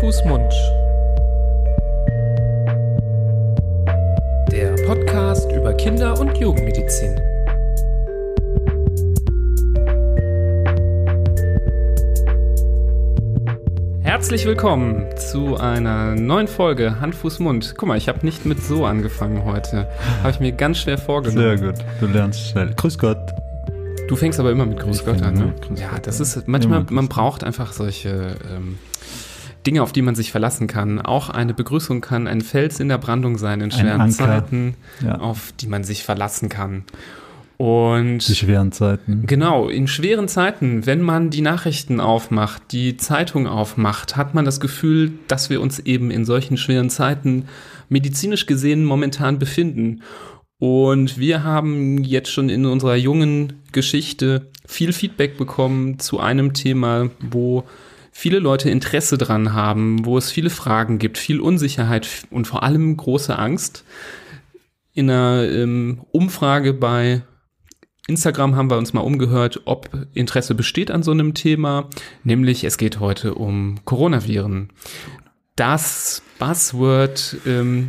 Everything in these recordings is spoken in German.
Fuß, Mund. Der Podcast über Kinder- und Jugendmedizin. Herzlich willkommen zu einer neuen Folge Hand, Fuß, Mund. Guck mal, ich habe nicht mit so angefangen heute. Habe ich mir ganz schwer vorgenommen. Sehr gut, du lernst schnell. Grüß Gott. Du fängst aber immer mit Grüß Gott an, ne? Ja, das ist manchmal, man braucht einfach solche ähm, Dinge, auf die man sich verlassen kann. Auch eine Begrüßung kann ein Fels in der Brandung sein in schweren. Zeiten, Ja. auf die man sich verlassen kann. Und Die schweren Zeiten. Genau, in schweren Zeiten, wenn man die Nachrichten aufmacht, die Zeitung aufmacht, hat man das Gefühl, dass wir uns eben in solchen schweren Zeiten medizinisch gesehen momentan befinden. Und wir haben jetzt schon in unserer jungen Geschichte viel Feedback bekommen zu einem Thema, wo viele Leute Interesse dran haben, wo es viele Fragen gibt, viel Unsicherheit und vor allem große Angst. In einer ähm, Umfrage bei Instagram haben wir uns mal umgehört, ob Interesse besteht an so einem Thema, nämlich es geht heute um Coronaviren. Das Buzzword ähm,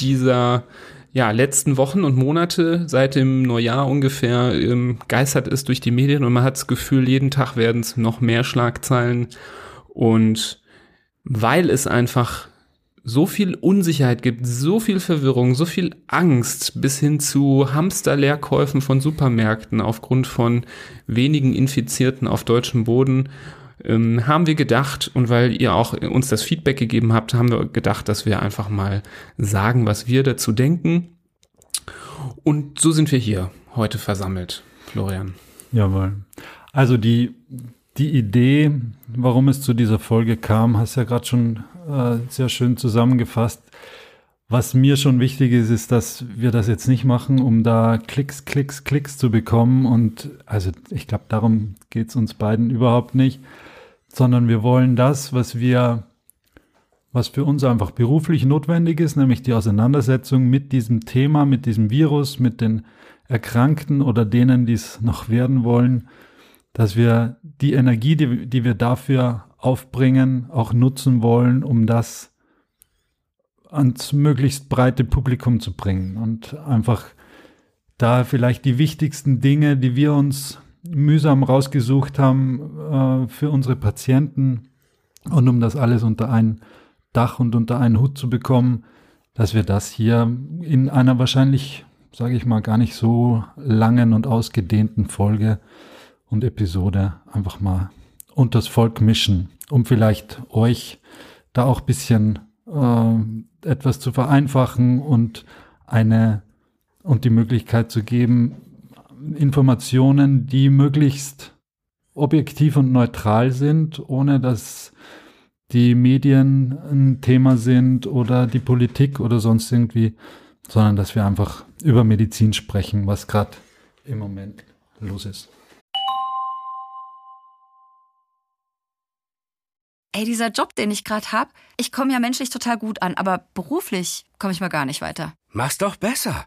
dieser ja, letzten Wochen und Monate seit dem Neujahr ungefähr ähm, geistert es durch die Medien und man hat das Gefühl, jeden Tag werden es noch mehr Schlagzeilen. Und weil es einfach so viel Unsicherheit gibt, so viel Verwirrung, so viel Angst bis hin zu Hamsterleerkäufen von Supermärkten aufgrund von wenigen Infizierten auf deutschem Boden, ähm, haben wir gedacht, und weil ihr auch uns das Feedback gegeben habt, haben wir gedacht, dass wir einfach mal sagen, was wir dazu denken. Und so sind wir hier heute versammelt, Florian. Jawohl. Also die, die Idee, warum es zu dieser Folge kam, hast ja gerade schon äh, sehr schön zusammengefasst. Was mir schon wichtig ist, ist, dass wir das jetzt nicht machen, um da Klicks, Klicks, Klicks zu bekommen. Und also ich glaube, darum geht es uns beiden überhaupt nicht, sondern wir wollen das, was wir, was für uns einfach beruflich notwendig ist, nämlich die Auseinandersetzung mit diesem Thema, mit diesem Virus, mit den Erkrankten oder denen, die es noch werden wollen, dass wir die Energie, die, die wir dafür aufbringen, auch nutzen wollen, um das ans möglichst breite Publikum zu bringen und einfach da vielleicht die wichtigsten Dinge, die wir uns mühsam rausgesucht haben äh, für unsere Patienten. Und um das alles unter ein Dach und unter einen Hut zu bekommen, dass wir das hier in einer wahrscheinlich, sage ich mal, gar nicht so langen und ausgedehnten Folge und Episode einfach mal unters Volk mischen, um vielleicht euch da auch bisschen äh, etwas zu vereinfachen und eine und die Möglichkeit zu geben, Informationen, die möglichst objektiv und neutral sind, ohne dass die Medien ein Thema sind oder die Politik oder sonst irgendwie, sondern dass wir einfach über Medizin sprechen, was gerade im Moment los ist. Ey, dieser Job, den ich gerade hab, ich komme ja menschlich total gut an, aber beruflich komme ich mal gar nicht weiter. Mach's doch besser.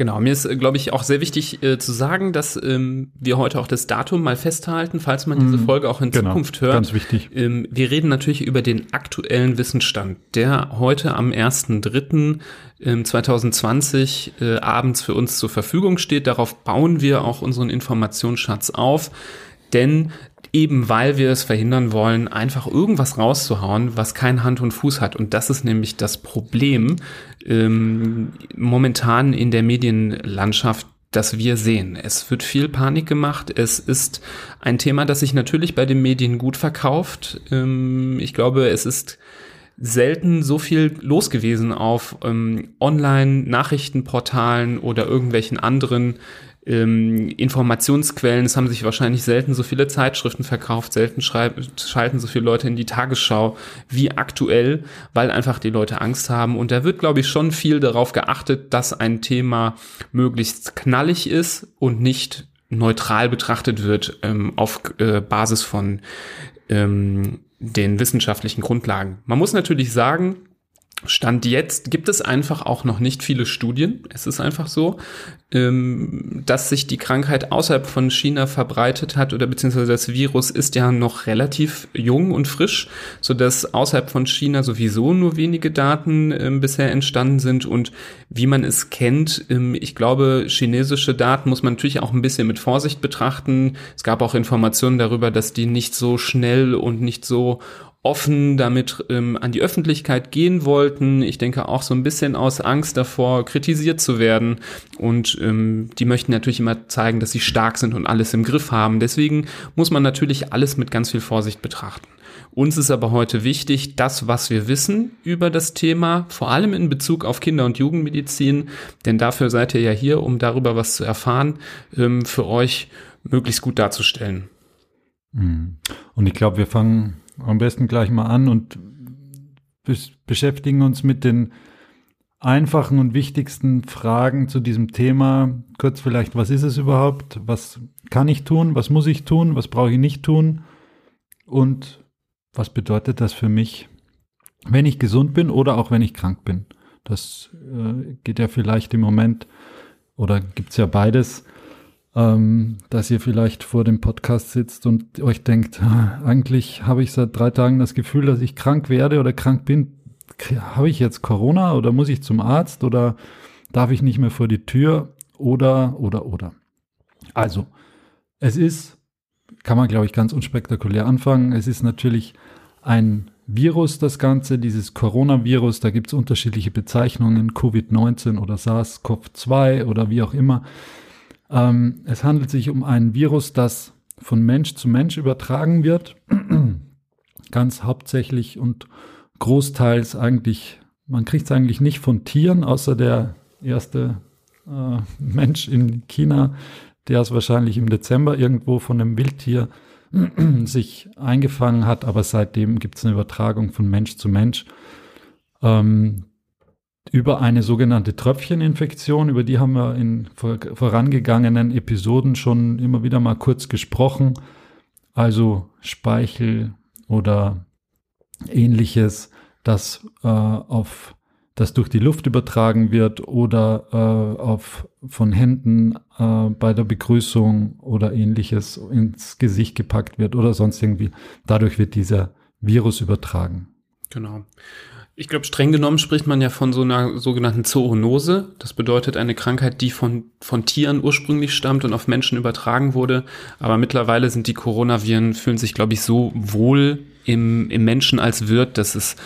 Genau, mir ist, glaube ich, auch sehr wichtig äh, zu sagen, dass ähm, wir heute auch das Datum mal festhalten, falls man diese Mhm, Folge auch in genau, Zukunft hört. ganz wichtig. Ähm, wir reden natürlich über den aktuellen Wissensstand, der heute am 1.3. ähm, 2020 äh, abends für uns zur Verfügung steht. Darauf bauen wir auch unseren Informationsschatz auf, denn eben weil wir es verhindern wollen, einfach irgendwas rauszuhauen, was kein Hand und Fuß hat. Und das ist nämlich das Problem ähm, momentan in der Medienlandschaft, das wir sehen. Es wird viel Panik gemacht. Es ist ein Thema, das sich natürlich bei den Medien gut verkauft. Ähm, ich glaube, es ist selten so viel los gewesen auf ähm, Online-Nachrichtenportalen oder irgendwelchen anderen ähm, Informationsquellen. Es haben sich wahrscheinlich selten so viele Zeitschriften verkauft, selten schalten so viele Leute in die Tagesschau wie aktuell, weil einfach die Leute Angst haben. Und da wird, glaube ich, schon viel darauf geachtet, dass ein Thema möglichst knallig ist und nicht neutral betrachtet wird ähm, auf äh, Basis von ähm, den wissenschaftlichen Grundlagen. Man muss natürlich sagen, Stand jetzt gibt es einfach auch noch nicht viele Studien. Es ist einfach so, ähm, dass sich die Krankheit außerhalb von China verbreitet hat oder beziehungsweise das Virus ist ja noch relativ jung und frisch, so dass außerhalb von China sowieso nur wenige Daten ähm, bisher entstanden sind und wie man es kennt, ähm, ich glaube, chinesische Daten muss man natürlich auch ein bisschen mit Vorsicht betrachten. Es gab auch Informationen darüber, dass die nicht so schnell und nicht so offen damit ähm, an die Öffentlichkeit gehen wollten. Ich denke auch so ein bisschen aus Angst davor, kritisiert zu werden. Und ähm, die möchten natürlich immer zeigen, dass sie stark sind und alles im Griff haben. Deswegen muss man natürlich alles mit ganz viel Vorsicht betrachten. Uns ist aber heute wichtig, das, was wir wissen über das Thema, vor allem in Bezug auf Kinder- und Jugendmedizin, denn dafür seid ihr ja hier, um darüber was zu erfahren, ähm, für euch möglichst gut darzustellen. Mhm. Und ich glaube, wir fangen am besten gleich mal an und beschäftigen uns mit den einfachen und wichtigsten Fragen zu diesem Thema. Kurz vielleicht, was ist es überhaupt? Was kann ich tun? Was muss ich tun? Was brauche ich nicht tun? Und was bedeutet das für mich, wenn ich gesund bin oder auch wenn ich krank bin? Das äh, geht ja vielleicht im Moment oder gibt es ja beides ähm, dass ihr vielleicht vor dem Podcast sitzt und euch denkt, eigentlich habe ich seit drei Tagen das Gefühl, dass ich krank werde oder krank bin. Habe ich jetzt Corona oder muss ich zum Arzt oder darf ich nicht mehr vor die Tür oder, oder, oder. Also, es ist, kann man glaube ich ganz unspektakulär anfangen, es ist natürlich ein Virus, das Ganze, dieses Coronavirus, da gibt es unterschiedliche Bezeichnungen, Covid-19 oder SARS-CoV-2 oder wie auch immer. Ähm, es handelt sich um ein Virus, das von Mensch zu Mensch übertragen wird. Ganz hauptsächlich und großteils eigentlich, man kriegt es eigentlich nicht von Tieren, außer der erste äh, Mensch in China, der es wahrscheinlich im Dezember irgendwo von einem Wildtier sich eingefangen hat, aber seitdem gibt es eine Übertragung von Mensch zu Mensch. Ähm, über eine sogenannte Tröpfcheninfektion, über die haben wir in vorangegangenen Episoden schon immer wieder mal kurz gesprochen. Also Speichel oder ähnliches, das äh, auf das durch die Luft übertragen wird oder äh, auf von Händen äh, bei der Begrüßung oder ähnliches ins Gesicht gepackt wird oder sonst irgendwie. Dadurch wird dieser Virus übertragen. Genau. Ich glaube, streng genommen spricht man ja von so einer sogenannten Zoonose. Das bedeutet eine Krankheit, die von, von Tieren ursprünglich stammt und auf Menschen übertragen wurde. Aber mittlerweile sind die Coronaviren, fühlen sich, glaube ich, so wohl im, im Menschen als Wirt, dass es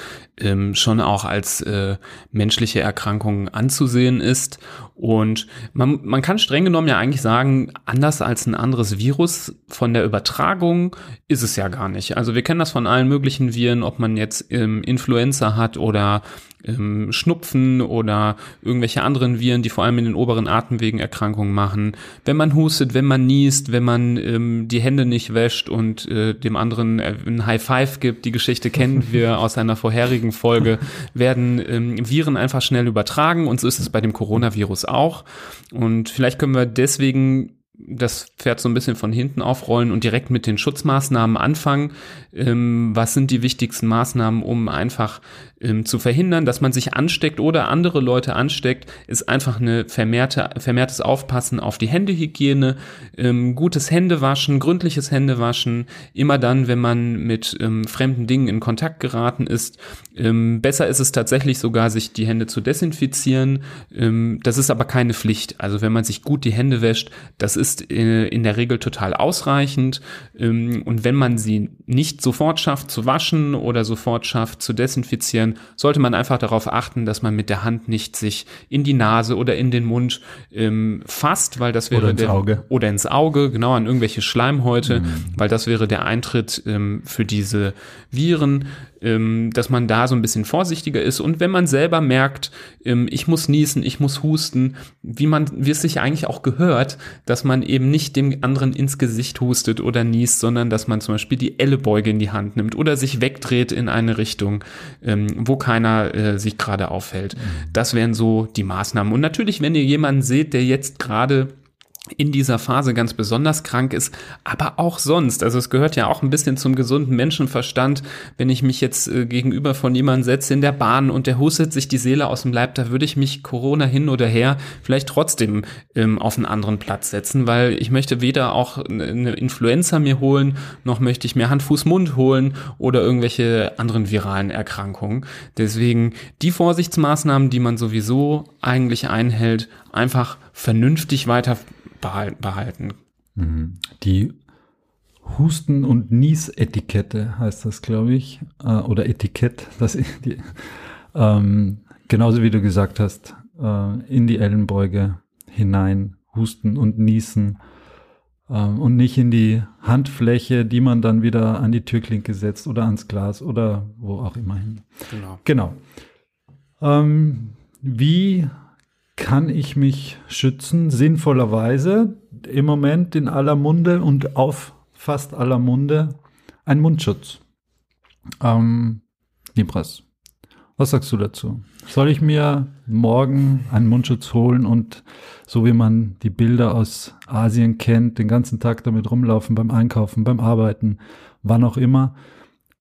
ähm, schon auch als äh, menschliche Erkrankung anzusehen ist. Und man, man kann streng genommen ja eigentlich sagen, anders als ein anderes Virus von der Übertragung ist es ja gar nicht. Also wir kennen das von allen möglichen Viren, ob man jetzt ähm, Influenza hat oder ähm, Schnupfen oder irgendwelche anderen Viren, die vor allem in den oberen Atemwegen Erkrankungen machen. Wenn man hustet, wenn man niest, wenn man ähm, die Hände nicht wäscht und äh, dem anderen äh, ein High Five gibt, die Geschichte kennen wir aus einer vorherigen Folge, werden ähm, Viren einfach schnell übertragen und so ist es bei dem Coronavirus auch. Und vielleicht können wir deswegen das Pferd so ein bisschen von hinten aufrollen und direkt mit den Schutzmaßnahmen anfangen. Ähm, was sind die wichtigsten Maßnahmen, um einfach ähm, zu verhindern, dass man sich ansteckt oder andere Leute ansteckt, ist einfach eine vermehrte, vermehrtes Aufpassen auf die Händehygiene, ähm, gutes Händewaschen, gründliches Händewaschen, immer dann, wenn man mit ähm, fremden Dingen in Kontakt geraten ist. Ähm, besser ist es tatsächlich sogar, sich die Hände zu desinfizieren. Ähm, das ist aber keine Pflicht. Also wenn man sich gut die Hände wäscht, das ist äh, in der Regel total ausreichend. Ähm, und wenn man sie nicht sofort schafft zu waschen oder sofort schafft zu desinfizieren, sollte man einfach darauf achten, dass man mit der Hand nicht sich in die Nase oder in den Mund ähm, fasst, weil das wäre oder ins der, Auge. oder ins Auge, genau an irgendwelche Schleimhäute, mhm. weil das wäre der Eintritt ähm, für diese Viren dass man da so ein bisschen vorsichtiger ist. Und wenn man selber merkt, ähm, ich muss niesen, ich muss husten, wie man, wie es sich eigentlich auch gehört, dass man eben nicht dem anderen ins Gesicht hustet oder niest, sondern dass man zum Beispiel die Ellebeuge in die Hand nimmt oder sich wegdreht in eine Richtung, ähm, wo keiner äh, sich gerade aufhält. Mhm. Das wären so die Maßnahmen. Und natürlich, wenn ihr jemanden seht, der jetzt gerade in dieser Phase ganz besonders krank ist, aber auch sonst. Also es gehört ja auch ein bisschen zum gesunden Menschenverstand, wenn ich mich jetzt äh, gegenüber von jemandem setze in der Bahn und der hustet sich die Seele aus dem Leib, da würde ich mich Corona hin oder her vielleicht trotzdem ähm, auf einen anderen Platz setzen, weil ich möchte weder auch eine Influenza mir holen, noch möchte ich mir Hand, Fuß, Mund holen oder irgendwelche anderen viralen Erkrankungen. Deswegen die Vorsichtsmaßnahmen, die man sowieso eigentlich einhält, einfach vernünftig weiter behalten. Mhm. Die Husten- und Niesetikette heißt das, glaube ich, äh, oder Etikett, das die, ähm, genauso wie du gesagt hast, äh, in die Ellenbeuge hinein husten und niesen ähm, und nicht in die Handfläche, die man dann wieder an die Türklinke setzt oder ans Glas oder wo auch immer hin. Genau. Genau. Ähm, wie kann ich mich schützen, sinnvollerweise, im Moment in aller Munde und auf fast aller Munde, ein Mundschutz. Ähm, Libras, was sagst du dazu? Soll ich mir morgen einen Mundschutz holen und so wie man die Bilder aus Asien kennt, den ganzen Tag damit rumlaufen, beim Einkaufen, beim Arbeiten, wann auch immer,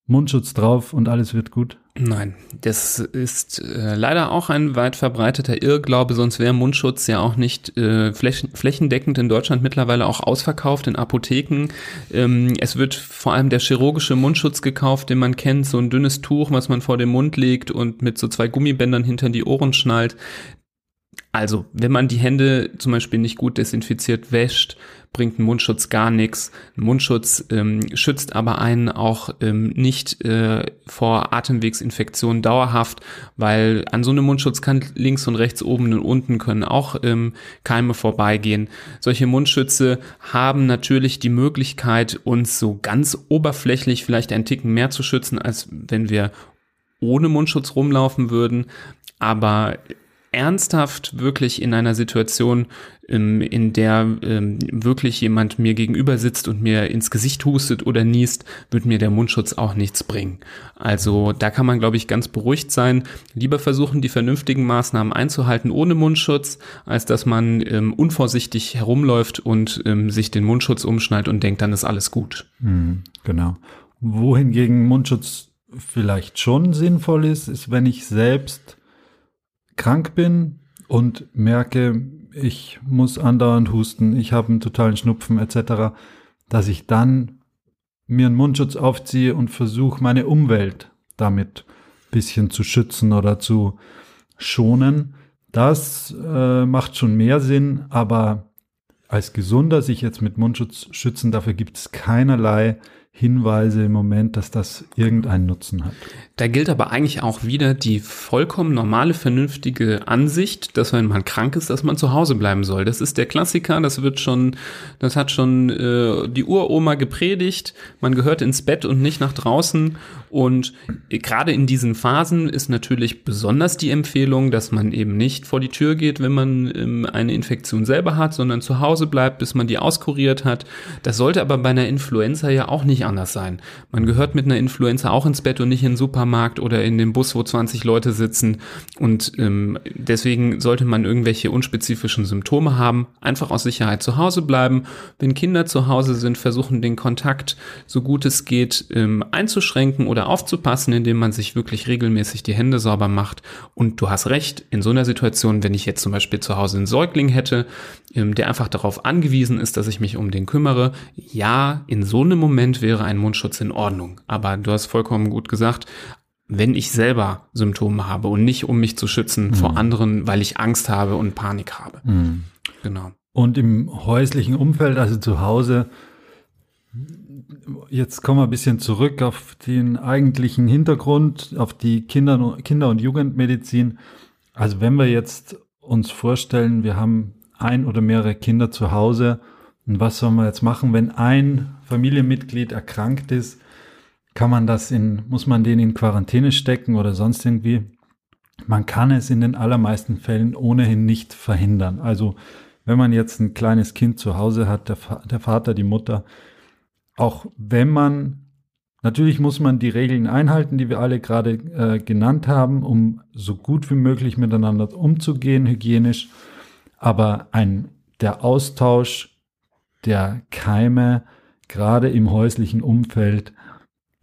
Mundschutz drauf und alles wird gut? Nein, das ist äh, leider auch ein weit verbreiteter Irrglaube, sonst wäre Mundschutz ja auch nicht äh, flächen, flächendeckend in Deutschland mittlerweile auch ausverkauft in Apotheken. Ähm, es wird vor allem der chirurgische Mundschutz gekauft, den man kennt, so ein dünnes Tuch, was man vor den Mund legt und mit so zwei Gummibändern hinter die Ohren schnallt. Also, wenn man die Hände zum Beispiel nicht gut desinfiziert wäscht, bringt ein Mundschutz gar nichts. Ein Mundschutz ähm, schützt aber einen auch ähm, nicht äh, vor Atemwegsinfektionen dauerhaft, weil an so einem Mundschutz kann links und rechts, oben und unten können auch ähm, Keime vorbeigehen. Solche Mundschütze haben natürlich die Möglichkeit, uns so ganz oberflächlich vielleicht einen Ticken mehr zu schützen, als wenn wir ohne Mundschutz rumlaufen würden. Aber ernsthaft wirklich in einer Situation, ähm, in der ähm, wirklich jemand mir gegenüber sitzt und mir ins Gesicht hustet oder niest, wird mir der Mundschutz auch nichts bringen. Also da kann man, glaube ich, ganz beruhigt sein. Lieber versuchen, die vernünftigen Maßnahmen einzuhalten ohne Mundschutz, als dass man ähm, unvorsichtig herumläuft und ähm, sich den Mundschutz umschnallt und denkt, dann ist alles gut. Mhm, genau. Wohingegen Mundschutz vielleicht schon sinnvoll ist, ist, wenn ich selbst krank bin und merke, ich muss andauernd husten, ich habe einen totalen Schnupfen etc., dass ich dann mir einen Mundschutz aufziehe und versuche, meine Umwelt damit ein bisschen zu schützen oder zu schonen. Das äh, macht schon mehr Sinn, aber als Gesunder sich jetzt mit Mundschutz schützen, dafür gibt es keinerlei Hinweise im Moment, dass das irgendeinen Nutzen hat. Da gilt aber eigentlich auch wieder die vollkommen normale, vernünftige Ansicht, dass wenn man krank ist, dass man zu Hause bleiben soll. Das ist der Klassiker, das wird schon, das hat schon äh, die Uroma gepredigt. Man gehört ins Bett und nicht nach draußen. Und gerade in diesen Phasen ist natürlich besonders die Empfehlung, dass man eben nicht vor die Tür geht, wenn man ähm, eine Infektion selber hat, sondern zu Hause bleibt, bis man die auskuriert hat. Das sollte aber bei einer Influenza ja auch nicht anders sein. Man gehört mit einer Influenza auch ins Bett und nicht in den Supermarkt oder in den Bus, wo 20 Leute sitzen. Und ähm, deswegen sollte man irgendwelche unspezifischen Symptome haben, einfach aus Sicherheit zu Hause bleiben. Wenn Kinder zu Hause sind, versuchen den Kontakt so gut es geht ähm, einzuschränken oder aufzupassen, indem man sich wirklich regelmäßig die Hände sauber macht. Und du hast recht, in so einer Situation, wenn ich jetzt zum Beispiel zu Hause einen Säugling hätte, der einfach darauf angewiesen ist, dass ich mich um den kümmere, ja, in so einem Moment wäre ein Mundschutz in Ordnung. Aber du hast vollkommen gut gesagt, wenn ich selber Symptome habe und nicht um mich zu schützen mhm. vor anderen, weil ich Angst habe und Panik habe. Mhm. Genau. Und im häuslichen Umfeld, also zu Hause, jetzt kommen wir ein bisschen zurück auf den eigentlichen Hintergrund, auf die Kinder, Kinder- und Jugendmedizin. Also wenn wir jetzt uns vorstellen, wir haben ein oder mehrere Kinder zu Hause und was sollen wir jetzt machen, wenn ein Familienmitglied erkrankt ist? Kann man das in, muss man den in Quarantäne stecken oder sonst irgendwie? Man kann es in den allermeisten Fällen ohnehin nicht verhindern. Also wenn man jetzt ein kleines Kind zu Hause hat, der, der Vater, die Mutter, auch wenn man, natürlich muss man die Regeln einhalten, die wir alle gerade äh, genannt haben, um so gut wie möglich miteinander umzugehen, hygienisch. Aber ein der Austausch der Keime, gerade im häuslichen Umfeld,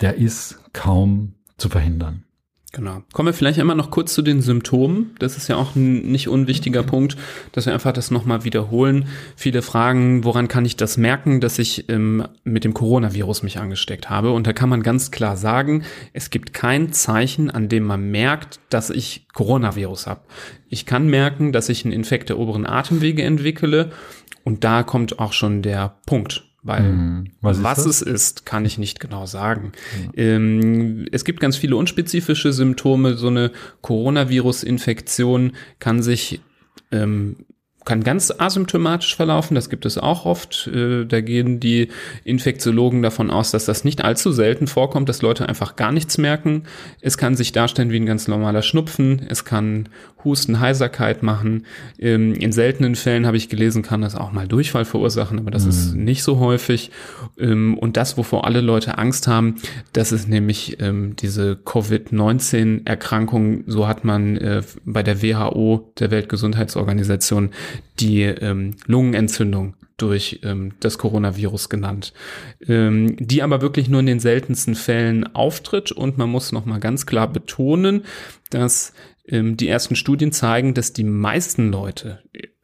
der ist kaum zu verhindern. Genau. Kommen wir vielleicht einmal noch kurz zu den Symptomen. Das ist ja auch ein nicht unwichtiger Punkt, dass wir einfach das nochmal wiederholen. Viele fragen, woran kann ich das merken, dass ich ähm, mit dem Coronavirus mich angesteckt habe? Und da kann man ganz klar sagen, es gibt kein Zeichen, an dem man merkt, dass ich Coronavirus habe. Ich kann merken, dass ich einen Infekt der oberen Atemwege entwickle. Und da kommt auch schon der Punkt weil mhm. was, was es ist, kann ich nicht genau sagen. Ja. Ähm, es gibt ganz viele unspezifische Symptome. So eine Coronavirus-Infektion kann sich ähm, kann ganz asymptomatisch verlaufen, das gibt es auch oft. Äh, da gehen die Infektiologen davon aus, dass das nicht allzu selten vorkommt, dass Leute einfach gar nichts merken. Es kann sich darstellen wie ein ganz normaler Schnupfen, es kann Husten, Heiserkeit machen. Ähm, in seltenen Fällen habe ich gelesen, kann das auch mal Durchfall verursachen, aber das mhm. ist nicht so häufig. Ähm, und das, wovor alle Leute Angst haben, das ist nämlich ähm, diese Covid-19-Erkrankung. So hat man äh, bei der WHO, der Weltgesundheitsorganisation, die ähm, Lungenentzündung durch ähm, das Coronavirus genannt, ähm, die aber wirklich nur in den seltensten Fällen auftritt. Und man muss noch mal ganz klar betonen, dass ähm, die ersten Studien zeigen, dass die meisten Leute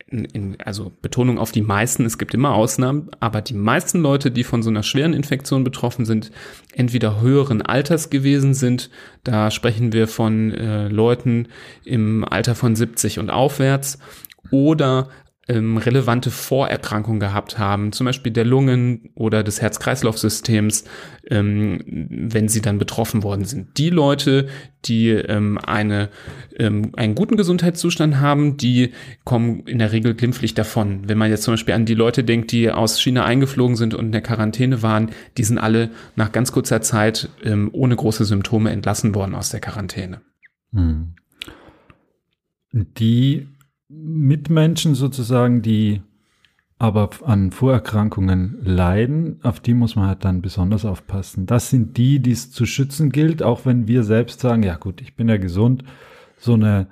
in, in, also Betonung auf die meisten, es gibt immer Ausnahmen, aber die meisten Leute, die von so einer schweren Infektion betroffen sind, entweder höheren Alters gewesen sind, da sprechen wir von äh, Leuten im Alter von 70 und aufwärts, oder ähm, relevante Vorerkrankungen gehabt haben, zum Beispiel der Lungen oder des Herz-Kreislauf-Systems, ähm, wenn sie dann betroffen worden sind. Die Leute, die ähm, eine, ähm, einen guten Gesundheitszustand haben, die kommen in der Regel glimpflich davon. Wenn man jetzt zum Beispiel an die Leute denkt, die aus China eingeflogen sind und in der Quarantäne waren, die sind alle nach ganz kurzer Zeit ähm, ohne große Symptome entlassen worden aus der Quarantäne. Hm. Die Mitmenschen sozusagen, die aber an Vorerkrankungen leiden, auf die muss man halt dann besonders aufpassen. Das sind die, die es zu schützen gilt, auch wenn wir selbst sagen, ja gut, ich bin ja gesund, so eine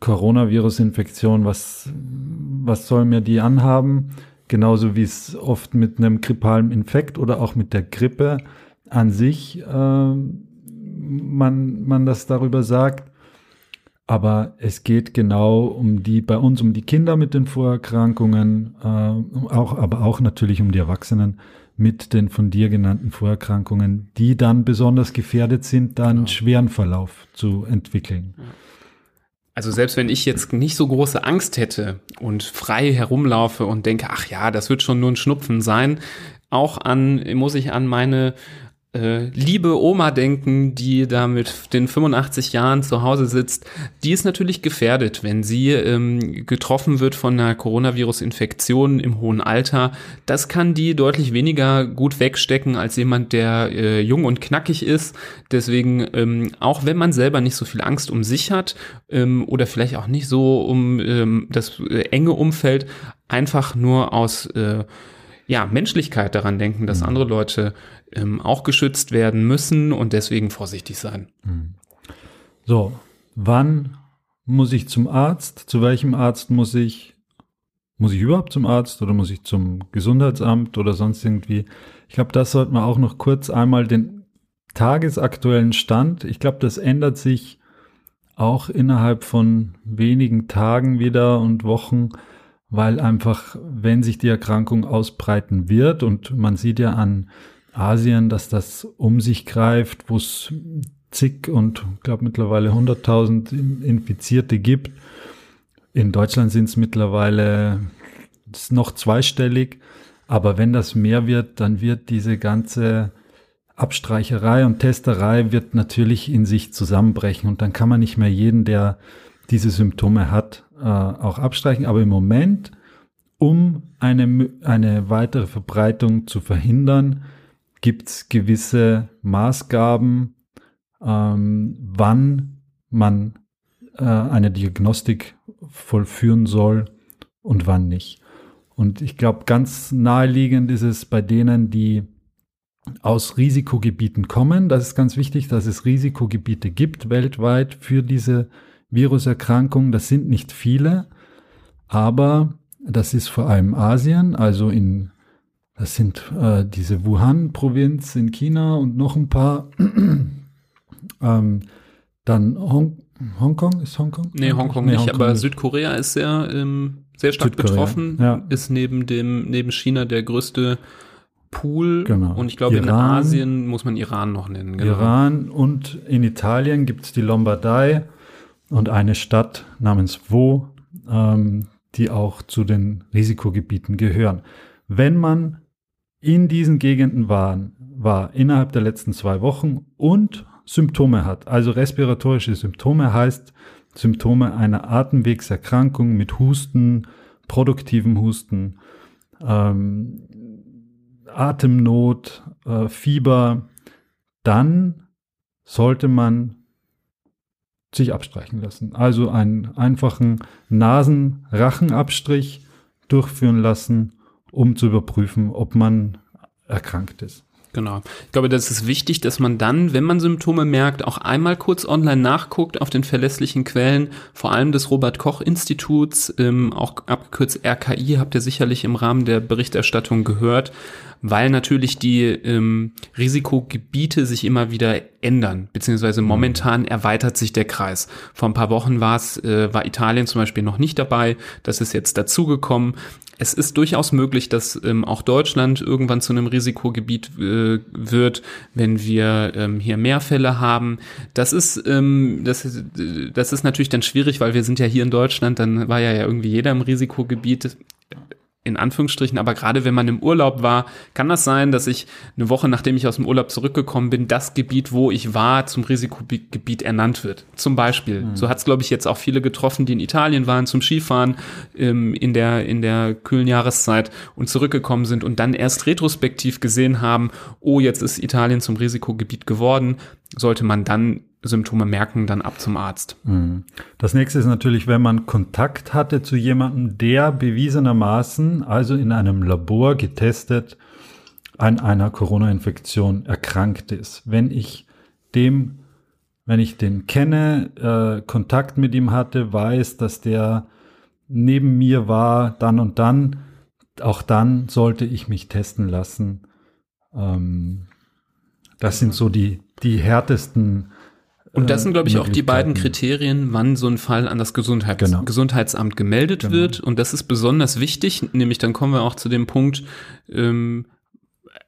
Coronavirus-Infektion, was, was soll mir die anhaben? Genauso wie es oft mit einem grippalen Infekt oder auch mit der Grippe an sich äh, man, man das darüber sagt. Aber es geht genau um die, bei uns um die Kinder mit den Vorerkrankungen, äh, auch, aber auch natürlich um die Erwachsenen mit den von dir genannten Vorerkrankungen, die dann besonders gefährdet sind, dann genau. schweren Verlauf zu entwickeln. Also selbst wenn ich jetzt nicht so große Angst hätte und frei herumlaufe und denke, ach ja, das wird schon nur ein Schnupfen sein, auch an, muss ich an meine äh, liebe Oma denken, die da mit den 85 Jahren zu Hause sitzt, die ist natürlich gefährdet, wenn sie ähm, getroffen wird von einer Coronavirus-Infektion im hohen Alter. Das kann die deutlich weniger gut wegstecken als jemand, der äh, jung und knackig ist. Deswegen, ähm, auch wenn man selber nicht so viel Angst um sich hat ähm, oder vielleicht auch nicht so um ähm, das äh, enge Umfeld, einfach nur aus äh, ja, Menschlichkeit daran denken, dass mhm. andere Leute ähm, auch geschützt werden müssen und deswegen vorsichtig sein. Mhm. So, wann muss ich zum Arzt? Zu welchem Arzt muss ich? Muss ich überhaupt zum Arzt oder muss ich zum Gesundheitsamt oder sonst irgendwie? Ich glaube, das sollten wir auch noch kurz einmal den tagesaktuellen Stand. Ich glaube, das ändert sich auch innerhalb von wenigen Tagen wieder und Wochen weil einfach, wenn sich die Erkrankung ausbreiten wird und man sieht ja an Asien, dass das um sich greift, wo es zig und ich glaube mittlerweile 100.000 Infizierte gibt. In Deutschland sind es mittlerweile noch zweistellig, aber wenn das mehr wird, dann wird diese ganze Abstreicherei und Testerei wird natürlich in sich zusammenbrechen und dann kann man nicht mehr jeden, der diese Symptome hat, äh, auch abstreichen. Aber im Moment, um eine, eine weitere Verbreitung zu verhindern, gibt es gewisse Maßgaben, ähm, wann man äh, eine Diagnostik vollführen soll und wann nicht. Und ich glaube, ganz naheliegend ist es bei denen, die aus Risikogebieten kommen. Das ist ganz wichtig, dass es Risikogebiete gibt weltweit für diese Viruserkrankungen. Das sind nicht viele, aber das ist vor allem Asien, also in, das sind äh, diese Wuhan-Provinz in China und noch ein paar. ähm, dann Hong, Hongkong, ist Hongkong? Nee, Hongkong nee, nicht, Hongkong aber nicht. Südkorea ist sehr, ähm, sehr stark Südkorea, betroffen, ja. ist neben dem, neben China der größte Pool. Genau. Und ich glaube, Iran, in Asien muss man Iran noch nennen. Genau. Iran und in Italien gibt es die Lombardei und eine Stadt namens Wo, ähm, die auch zu den Risikogebieten gehören. Wenn man in diesen Gegenden war, war innerhalb der letzten zwei Wochen und Symptome hat, also respiratorische Symptome heißt Symptome einer Atemwegserkrankung mit Husten, produktivem Husten, ähm, Atemnot, äh, Fieber, dann sollte man sich abstreichen lassen. Also einen einfachen Nasen-Rachenabstrich durchführen lassen, um zu überprüfen, ob man erkrankt ist. Genau. Ich glaube, das ist wichtig, dass man dann, wenn man Symptome merkt, auch einmal kurz online nachguckt auf den verlässlichen Quellen, vor allem des Robert Koch Instituts, ähm, auch abgekürzt RKI, habt ihr sicherlich im Rahmen der Berichterstattung gehört, weil natürlich die ähm, Risikogebiete sich immer wieder ändern, beziehungsweise mhm. momentan erweitert sich der Kreis. Vor ein paar Wochen war es, äh, war Italien zum Beispiel noch nicht dabei, das ist jetzt dazugekommen es ist durchaus möglich, dass ähm, auch Deutschland irgendwann zu einem Risikogebiet äh, wird, wenn wir ähm, hier mehr Fälle haben. Das ist, ähm, das, das ist natürlich dann schwierig, weil wir sind ja hier in Deutschland, dann war ja, ja irgendwie jeder im Risikogebiet in Anführungsstrichen, aber gerade wenn man im Urlaub war, kann das sein, dass ich eine Woche nachdem ich aus dem Urlaub zurückgekommen bin, das Gebiet, wo ich war, zum Risikogebiet ernannt wird. Zum Beispiel. Mhm. So hat es, glaube ich, jetzt auch viele getroffen, die in Italien waren zum Skifahren ähm, in, der, in der kühlen Jahreszeit und zurückgekommen sind und dann erst retrospektiv gesehen haben, oh, jetzt ist Italien zum Risikogebiet geworden. Sollte man dann Symptome merken, dann ab zum Arzt. Mhm. Das nächste ist natürlich, wenn man Kontakt hatte zu jemandem, der bewiesenermaßen, also in einem Labor getestet, an einer Corona-Infektion erkrankt ist. Wenn ich dem, wenn ich den kenne, äh, Kontakt mit ihm hatte, weiß, dass der neben mir war, dann und dann, auch dann sollte ich mich testen lassen. Ähm, das sind so die, die härtesten und das sind, glaube ich, auch die beiden Kriterien, wann so ein Fall an das Gesundheits genau. Gesundheitsamt gemeldet genau. wird. Und das ist besonders wichtig, nämlich dann kommen wir auch zu dem Punkt, ähm,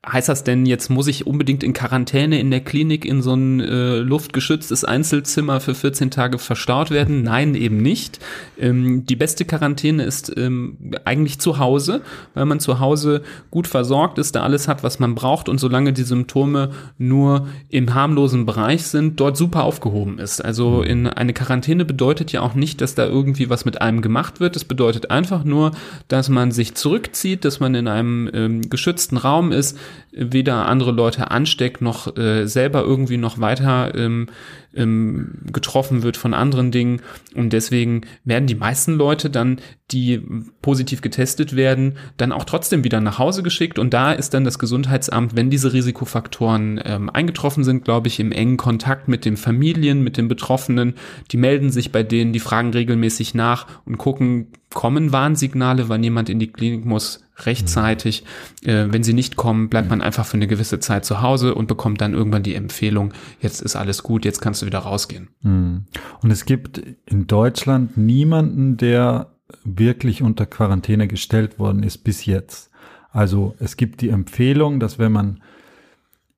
heißt das denn, jetzt muss ich unbedingt in Quarantäne in der Klinik in so ein äh, luftgeschütztes Einzelzimmer für 14 Tage verstaut werden? Nein, eben nicht. Ähm, die beste Quarantäne ist ähm, eigentlich zu Hause, weil man zu Hause gut versorgt ist, da alles hat, was man braucht und solange die Symptome nur im harmlosen Bereich sind, dort super aufgehoben ist. Also in eine Quarantäne bedeutet ja auch nicht, dass da irgendwie was mit einem gemacht wird. Es bedeutet einfach nur, dass man sich zurückzieht, dass man in einem ähm, geschützten Raum ist, weder andere Leute ansteckt, noch äh, selber irgendwie noch weiter ähm, ähm, getroffen wird von anderen Dingen. Und deswegen werden die meisten Leute dann, die positiv getestet werden, dann auch trotzdem wieder nach Hause geschickt. Und da ist dann das Gesundheitsamt, wenn diese Risikofaktoren ähm, eingetroffen sind, glaube ich, im engen Kontakt mit den Familien, mit den Betroffenen. Die melden sich bei denen, die fragen regelmäßig nach und gucken, kommen Warnsignale, wann jemand in die Klinik muss, rechtzeitig. Äh, wenn sie nicht kommen, bleibt man einfach für eine gewisse Zeit zu Hause und bekommt dann irgendwann die Empfehlung, jetzt ist alles gut, jetzt kannst du wieder rausgehen. Mhm. Und es gibt in Deutschland niemanden, der wirklich unter Quarantäne gestellt worden ist bis jetzt. Also es gibt die Empfehlung, dass wenn man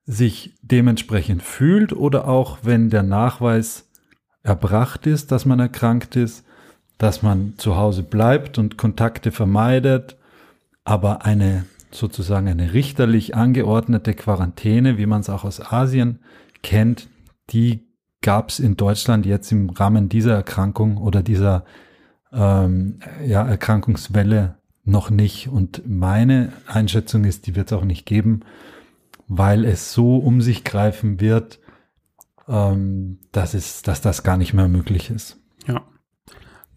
sich dementsprechend fühlt oder auch wenn der Nachweis erbracht ist, dass man erkrankt ist, dass man zu Hause bleibt und Kontakte vermeidet, aber eine sozusagen eine richterlich angeordnete Quarantäne, wie man es auch aus Asien kennt, die gab es in Deutschland jetzt im Rahmen dieser Erkrankung oder dieser ähm, ja, Erkrankungswelle noch nicht. Und meine Einschätzung ist, die wird es auch nicht geben, weil es so um sich greifen wird, ähm, dass, es, dass das gar nicht mehr möglich ist. Ja.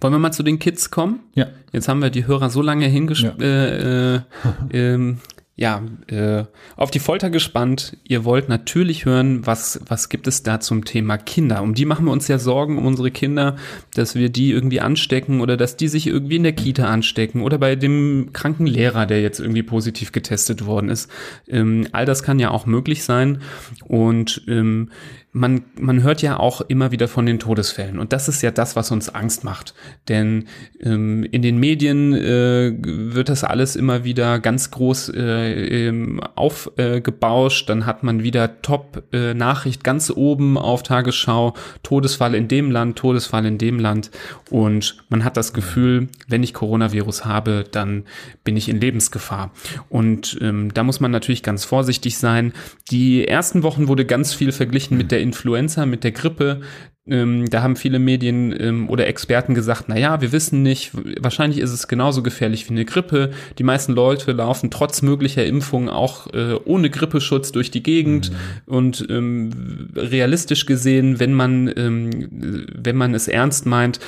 Wollen wir mal zu den Kids kommen? Ja. Jetzt haben wir die Hörer so lange hingesch ja. äh, äh, ähm, ja, äh, auf die Folter gespannt. Ihr wollt natürlich hören, was, was gibt es da zum Thema Kinder. Um die machen wir uns ja Sorgen, um unsere Kinder, dass wir die irgendwie anstecken oder dass die sich irgendwie in der Kita anstecken oder bei dem kranken Lehrer, der jetzt irgendwie positiv getestet worden ist. Ähm, all das kann ja auch möglich sein. Und ähm, man, man hört ja auch immer wieder von den Todesfällen. Und das ist ja das, was uns Angst macht. Denn ähm, in den Medien äh, wird das alles immer wieder ganz groß äh, ähm, aufgebauscht. Äh, Dann hat man wieder Top-Nachricht äh, ganz oben auf Tagesschau. Todesfall in dem Land, Todesfall in dem Land. Und man hat das Gefühl, wenn ich Coronavirus habe, dann bin ich in Lebensgefahr. Und ähm, da muss man natürlich ganz vorsichtig sein. Die ersten Wochen wurde ganz viel verglichen mit der der Influenza, mit der Grippe. Ähm, da haben viele Medien ähm, oder Experten gesagt, na ja, wir wissen nicht, wahrscheinlich ist es genauso gefährlich wie eine Grippe. Die meisten Leute laufen trotz möglicher Impfungen auch äh, ohne Grippeschutz durch die Gegend. Mhm. Und ähm, realistisch gesehen, wenn man, ähm, wenn man es ernst meint,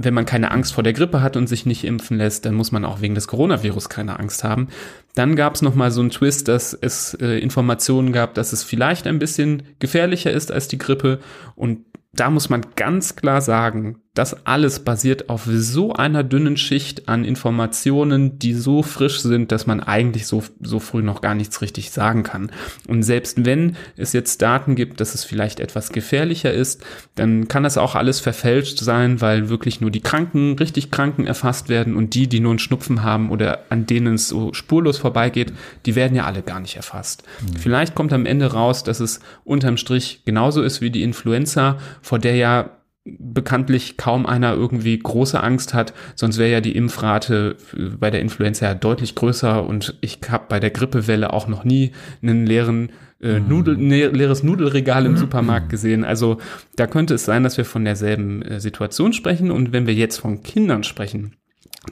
wenn man keine Angst vor der Grippe hat und sich nicht impfen lässt, dann muss man auch wegen des Coronavirus keine Angst haben. Dann gab es nochmal so einen Twist, dass es äh, Informationen gab, dass es vielleicht ein bisschen gefährlicher ist als die Grippe. Und da muss man ganz klar sagen, das alles basiert auf so einer dünnen Schicht an Informationen, die so frisch sind, dass man eigentlich so, so früh noch gar nichts richtig sagen kann. Und selbst wenn es jetzt Daten gibt, dass es vielleicht etwas gefährlicher ist, dann kann das auch alles verfälscht sein, weil wirklich nur die Kranken, richtig Kranken erfasst werden und die, die nur einen Schnupfen haben oder an denen es so spurlos vorbeigeht, die werden ja alle gar nicht erfasst. Mhm. Vielleicht kommt am Ende raus, dass es unterm Strich genauso ist wie die Influenza, vor der ja bekanntlich kaum einer irgendwie große Angst hat, sonst wäre ja die Impfrate bei der Influenza ja deutlich größer. Und ich habe bei der Grippewelle auch noch nie einen leeren äh, mhm. Nudel, ne, leeres Nudelregal im Supermarkt gesehen. Also da könnte es sein, dass wir von derselben äh, Situation sprechen. Und wenn wir jetzt von Kindern sprechen,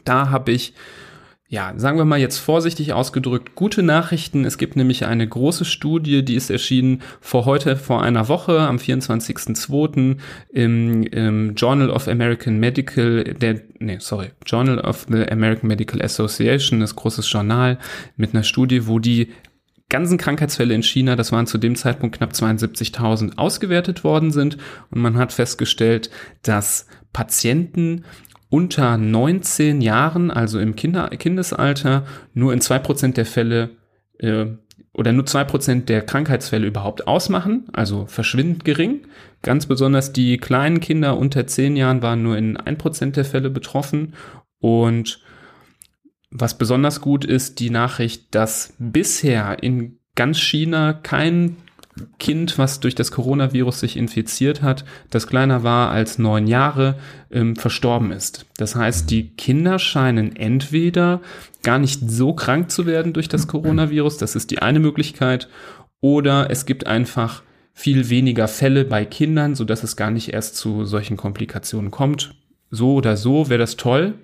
da habe ich ja, sagen wir mal jetzt vorsichtig ausgedrückt, gute Nachrichten. Es gibt nämlich eine große Studie, die ist erschienen vor heute, vor einer Woche, am 24.02. Im, im Journal of American Medical, der, nee, sorry, Journal of the American Medical Association, das großes Journal, mit einer Studie, wo die ganzen Krankheitsfälle in China, das waren zu dem Zeitpunkt knapp 72.000, ausgewertet worden sind. Und man hat festgestellt, dass Patienten unter 19 Jahren, also im Kinder Kindesalter, nur in zwei Prozent der Fälle äh, oder nur zwei Prozent der Krankheitsfälle überhaupt ausmachen, also verschwindend gering. Ganz besonders die kleinen Kinder unter 10 Jahren waren nur in ein Prozent der Fälle betroffen. Und was besonders gut ist, die Nachricht, dass bisher in ganz China kein Kind, was durch das Coronavirus sich infiziert hat, das kleiner war als neun Jahre, ähm, verstorben ist. Das heißt, die Kinder scheinen entweder gar nicht so krank zu werden durch das Coronavirus, das ist die eine Möglichkeit, oder es gibt einfach viel weniger Fälle bei Kindern, so dass es gar nicht erst zu solchen Komplikationen kommt. So oder so wäre das toll.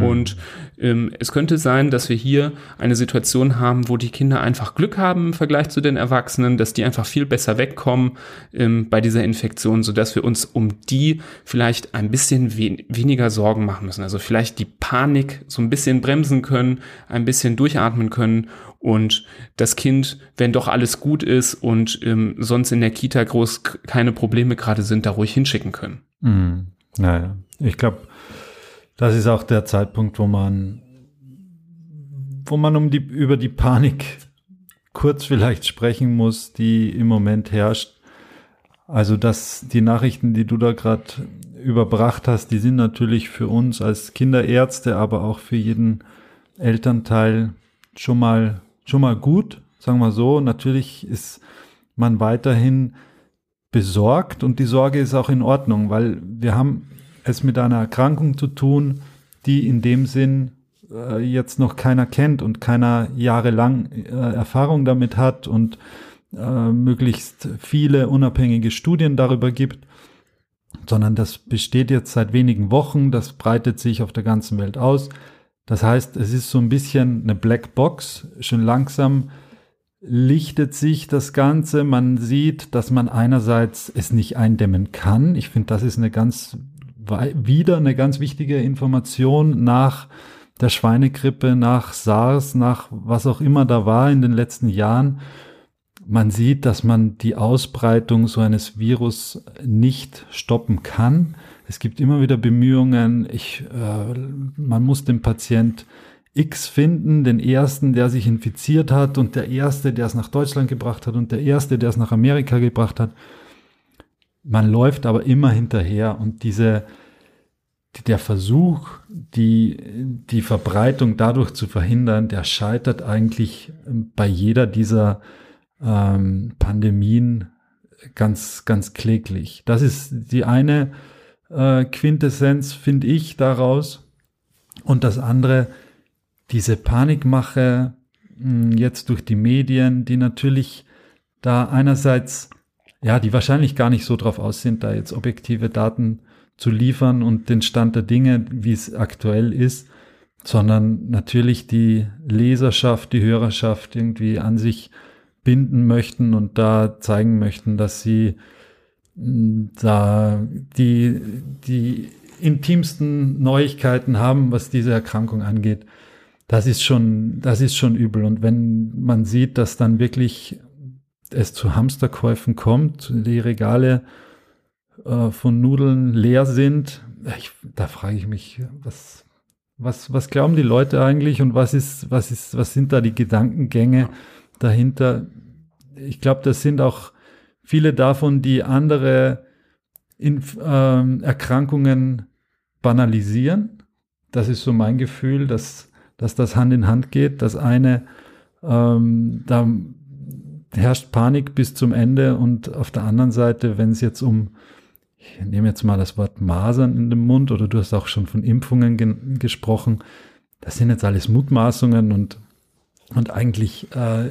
Und ähm, es könnte sein, dass wir hier eine Situation haben, wo die Kinder einfach Glück haben im Vergleich zu den Erwachsenen, dass die einfach viel besser wegkommen ähm, bei dieser Infektion, so dass wir uns um die vielleicht ein bisschen we weniger Sorgen machen müssen. Also vielleicht die Panik so ein bisschen bremsen können, ein bisschen durchatmen können und das Kind, wenn doch alles gut ist und ähm, sonst in der Kita groß keine Probleme gerade sind, da ruhig hinschicken können. Mhm. Naja, ich glaube, das ist auch der Zeitpunkt, wo man, wo man um die, über die Panik kurz vielleicht sprechen muss, die im Moment herrscht. Also, dass die Nachrichten, die du da gerade überbracht hast, die sind natürlich für uns als Kinderärzte, aber auch für jeden Elternteil schon mal, schon mal gut, sagen wir so. Natürlich ist man weiterhin besorgt und die Sorge ist auch in Ordnung, weil wir haben es mit einer Erkrankung zu tun, die in dem Sinn äh, jetzt noch keiner kennt und keiner jahrelang äh, Erfahrung damit hat und äh, möglichst viele unabhängige Studien darüber gibt, sondern das besteht jetzt seit wenigen Wochen, das breitet sich auf der ganzen Welt aus. Das heißt, es ist so ein bisschen eine Black Box, schon langsam lichtet sich das Ganze. Man sieht, dass man einerseits es nicht eindämmen kann. Ich finde, das ist eine ganz wieder eine ganz wichtige Information nach der Schweinegrippe, nach SARS, nach was auch immer da war in den letzten Jahren. Man sieht, dass man die Ausbreitung so eines Virus nicht stoppen kann. Es gibt immer wieder Bemühungen, ich, äh, man muss den Patient X finden, den ersten, der sich infiziert hat und der erste, der es nach Deutschland gebracht hat und der erste, der es nach Amerika gebracht hat. Man läuft aber immer hinterher und diese, der Versuch, die, die Verbreitung dadurch zu verhindern, der scheitert eigentlich bei jeder dieser ähm, Pandemien ganz, ganz kläglich. Das ist die eine äh, Quintessenz, finde ich, daraus. Und das andere, diese Panikmache mh, hm, jetzt durch die Medien, die natürlich da einerseits, ja, die wahrscheinlich gar nicht so drauf aus sind, da jetzt objektive Daten zu liefern und den Stand der Dinge, wie es aktuell ist, sondern natürlich die Leserschaft, die Hörerschaft irgendwie an sich binden möchten und da zeigen möchten, dass sie hm, da die, die intimsten Neuigkeiten haben, was diese Erkrankung angeht das ist schon, das ist schon übel. Und wenn man sieht, dass dann wirklich es zu Hamsterkäufen kommt, die Regale äh, von Nudeln leer sind, ich, da frage ich mich, was, was, was glauben die Leute eigentlich und was ist, was ist, was sind da die Gedankengänge dahinter? Ich glaube, das sind auch viele davon, die andere Inf äh, Erkrankungen banalisieren. Das ist so mein Gefühl, dass dass das Hand in Hand geht. Das eine, ähm, da herrscht Panik bis zum Ende und auf der anderen Seite, wenn es jetzt um, ich nehme jetzt mal das Wort Masern in den Mund oder du hast auch schon von Impfungen ge gesprochen, das sind jetzt alles Mutmaßungen und, und eigentlich äh,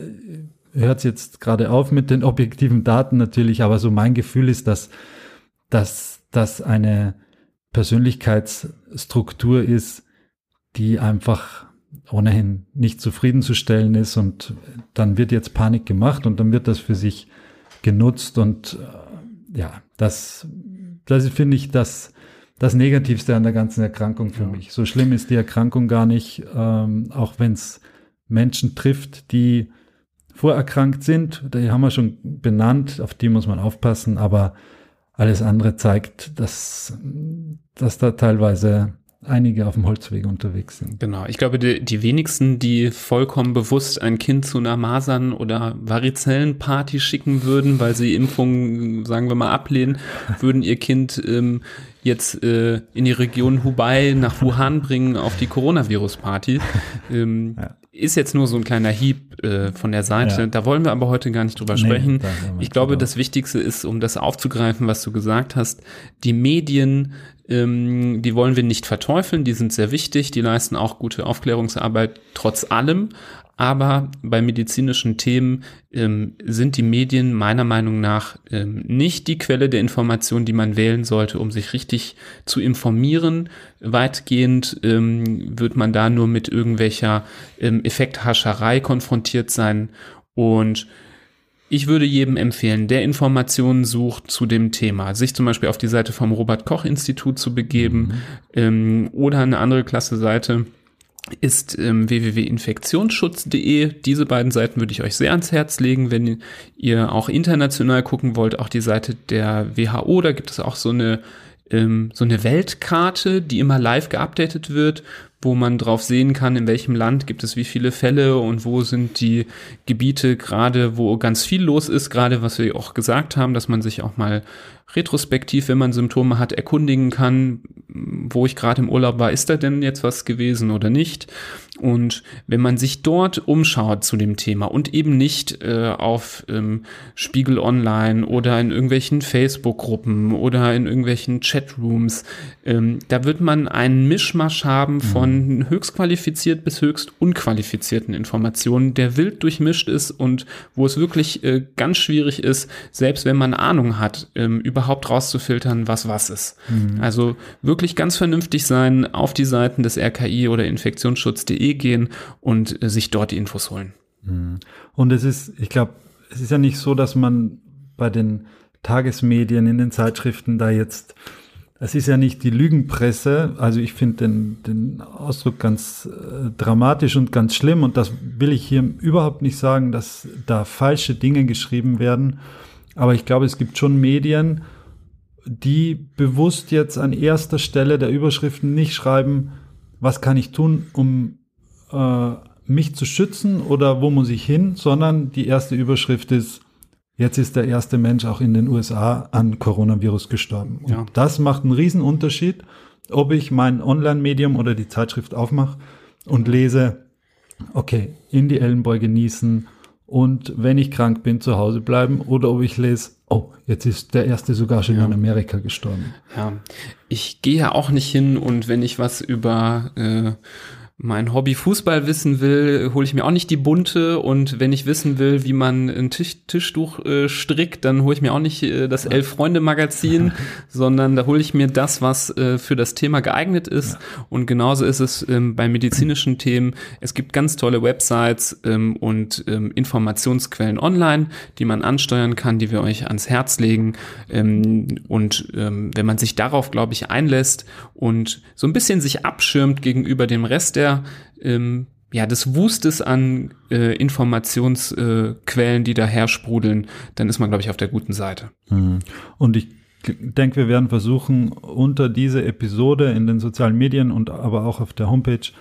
hört es jetzt gerade auf mit den objektiven Daten natürlich, aber so mein Gefühl ist, dass, dass das eine Persönlichkeitsstruktur ist, die einfach ohnehin nicht zufriedenzustellen ist und dann wird jetzt Panik gemacht und dann wird das für sich genutzt und äh, ja, das, das finde ich das, das Negativste an der ganzen Erkrankung für ja. mich. So schlimm ist die Erkrankung gar nicht, ähm, auch wenn es Menschen trifft, die vorerkrankt sind, die haben wir schon benannt, auf die muss man aufpassen, aber alles andere zeigt, dass, dass da teilweise einige auf dem Holzweg unterwegs sind. Genau, ich glaube, die, die wenigsten, die vollkommen bewusst ein Kind zu einer Masern- oder Varizellenparty schicken würden, weil sie Impfungen, sagen wir mal, ablehnen, würden ihr Kind ähm, jetzt äh, in die Region Hubei nach Wuhan bringen auf die Coronavirus-Party. Ähm, ja. Ist jetzt nur so ein kleiner Hieb äh, von der Seite. Ja. Da wollen wir aber heute gar nicht drüber nee, sprechen. Ich glaube, das Wichtigste ist, um das aufzugreifen, was du gesagt hast, die Medien ähm, die wollen wir nicht verteufeln, die sind sehr wichtig, die leisten auch gute Aufklärungsarbeit trotz allem. Aber bei medizinischen Themen ähm, sind die Medien meiner Meinung nach ähm, nicht die Quelle der Information, die man wählen sollte, um sich richtig zu informieren. Weitgehend ähm, wird man da nur mit irgendwelcher ähm, Effekthascherei konfrontiert sein. Und ich würde jedem empfehlen, der Informationen sucht zu dem Thema, sich zum Beispiel auf die Seite vom Robert Koch Institut zu begeben mhm. ähm, oder eine andere klasse Seite ist ähm, www.infektionsschutz.de. Diese beiden Seiten würde ich euch sehr ans Herz legen, wenn ihr auch international gucken wollt. Auch die Seite der WHO, da gibt es auch so eine ähm, so eine Weltkarte, die immer live geupdatet wird, wo man drauf sehen kann, in welchem Land gibt es wie viele Fälle und wo sind die Gebiete gerade, wo ganz viel los ist, gerade was wir auch gesagt haben, dass man sich auch mal retrospektiv, wenn man Symptome hat, erkundigen kann, wo ich gerade im Urlaub war, ist da denn jetzt was gewesen oder nicht? Und wenn man sich dort umschaut zu dem Thema und eben nicht äh, auf ähm, Spiegel Online oder in irgendwelchen Facebook-Gruppen oder in irgendwelchen Chatrooms, ähm, da wird man einen Mischmasch haben mhm. von höchst qualifiziert bis höchst unqualifizierten Informationen, der wild durchmischt ist und wo es wirklich äh, ganz schwierig ist, selbst wenn man Ahnung hat, ähm, überhaupt rauszufiltern, was was ist. Mhm. Also wirklich ganz vernünftig sein, auf die Seiten des RKI oder infektionsschutz.de gehen und äh, sich dort die Infos holen. Mhm. Und es ist, ich glaube, es ist ja nicht so, dass man bei den Tagesmedien, in den Zeitschriften da jetzt es ist ja nicht die Lügenpresse, also ich finde den, den Ausdruck ganz äh, dramatisch und ganz schlimm und das will ich hier überhaupt nicht sagen, dass da falsche Dinge geschrieben werden, aber ich glaube, es gibt schon Medien, die bewusst jetzt an erster Stelle der Überschriften nicht schreiben, was kann ich tun, um äh, mich zu schützen oder wo muss ich hin, sondern die erste Überschrift ist, Jetzt ist der erste Mensch auch in den USA an Coronavirus gestorben. Und ja. das macht einen riesen Unterschied, ob ich mein Online-Medium oder die Zeitschrift aufmache und lese, okay, in die Ellenbeuge genießen und wenn ich krank bin, zu Hause bleiben oder ob ich lese, oh, jetzt ist der erste sogar schon ja. in Amerika gestorben. Ja, ich gehe ja auch nicht hin und wenn ich was über äh, mein Hobby Fußball wissen will, hole ich mir auch nicht die bunte und wenn ich wissen will, wie man ein Tisch, Tischtuch äh, strickt, dann hole ich mir auch nicht äh, das Elf Freunde Magazin, sondern da hole ich mir das, was äh, für das Thema geeignet ist. Ja. Und genauso ist es ähm, bei medizinischen Themen. Es gibt ganz tolle Websites ähm, und ähm, Informationsquellen online, die man ansteuern kann, die wir euch ans Herz legen. Ähm, und ähm, wenn man sich darauf, glaube ich, einlässt und so ein bisschen sich abschirmt gegenüber dem Rest der ähm, ja, des Wustes an äh, Informationsquellen, äh, die daher sprudeln, dann ist man, glaube ich, auf der guten Seite. Mhm. Und ich denke, wir werden versuchen, unter diese Episode in den sozialen Medien und aber auch auf der Homepage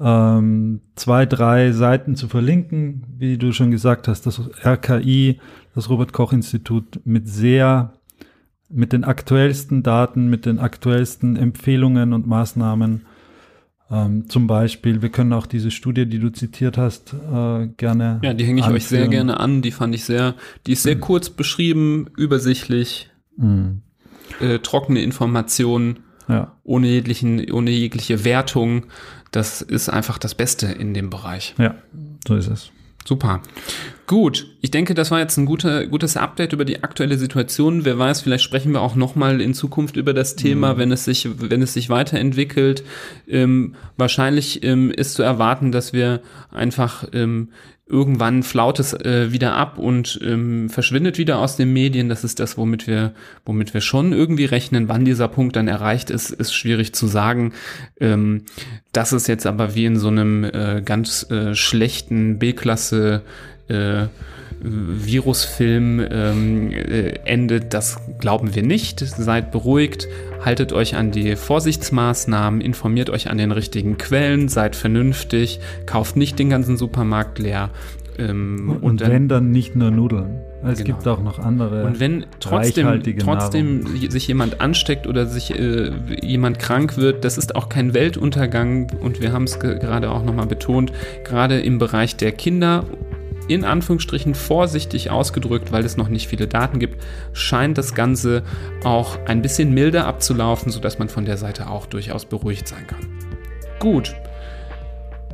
ähm, zwei, drei Seiten zu verlinken, wie du schon gesagt hast, das RKI, das Robert Koch Institut mit sehr, mit den aktuellsten Daten, mit den aktuellsten Empfehlungen und Maßnahmen ähm, zum Beispiel, wir können auch diese Studie, die du zitiert hast, äh, gerne. Ja, die hänge ich anführen. euch sehr gerne an. Die fand ich sehr, die ist sehr mhm. kurz beschrieben, übersichtlich, mhm. äh, trockene Informationen, ja. ohne, jeglichen, ohne jegliche Wertung. Das ist einfach das Beste in dem Bereich. Ja, so ist es. Super. Gut, ich denke, das war jetzt ein guter, gutes Update über die aktuelle Situation. Wer weiß, vielleicht sprechen wir auch nochmal in Zukunft über das Thema, mhm. wenn es sich, wenn es sich weiterentwickelt. Ähm, wahrscheinlich ähm, ist zu erwarten, dass wir einfach ähm, irgendwann flaut es äh, wieder ab und ähm, verschwindet wieder aus den Medien. Das ist das, womit wir, womit wir schon irgendwie rechnen. Wann dieser Punkt dann erreicht ist, ist schwierig zu sagen. Ähm, das ist jetzt aber wie in so einem äh, ganz äh, schlechten B-Klasse äh, Virusfilm ähm, äh, endet, das glauben wir nicht. Seid beruhigt, haltet euch an die Vorsichtsmaßnahmen, informiert euch an den richtigen Quellen, seid vernünftig, kauft nicht den ganzen Supermarkt leer. Ähm, und, und dann, wenn dann nicht nur Nudeln. Es genau. gibt auch noch andere. Und wenn trotzdem, trotzdem sich jemand ansteckt oder sich äh, jemand krank wird, das ist auch kein Weltuntergang. Und wir haben es gerade auch nochmal betont, gerade im Bereich der Kinder in Anführungsstrichen vorsichtig ausgedrückt, weil es noch nicht viele Daten gibt, scheint das Ganze auch ein bisschen milder abzulaufen, sodass man von der Seite auch durchaus beruhigt sein kann. Gut.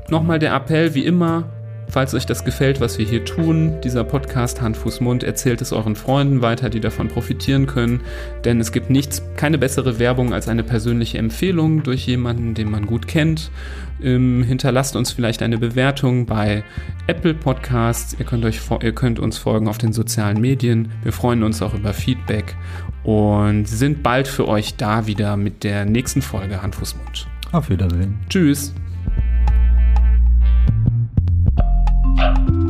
Nochmal der Appell, wie immer, Falls euch das gefällt, was wir hier tun, dieser Podcast Hand, Fuß, Mund, erzählt es euren Freunden weiter, die davon profitieren können. Denn es gibt nichts, keine bessere Werbung als eine persönliche Empfehlung durch jemanden, den man gut kennt. Ähm, hinterlasst uns vielleicht eine Bewertung bei Apple Podcasts. Ihr könnt, euch, ihr könnt uns folgen auf den sozialen Medien. Wir freuen uns auch über Feedback und sind bald für euch da wieder mit der nächsten Folge Hand, Fuß, Mund. Auf Wiedersehen. Tschüss. thank you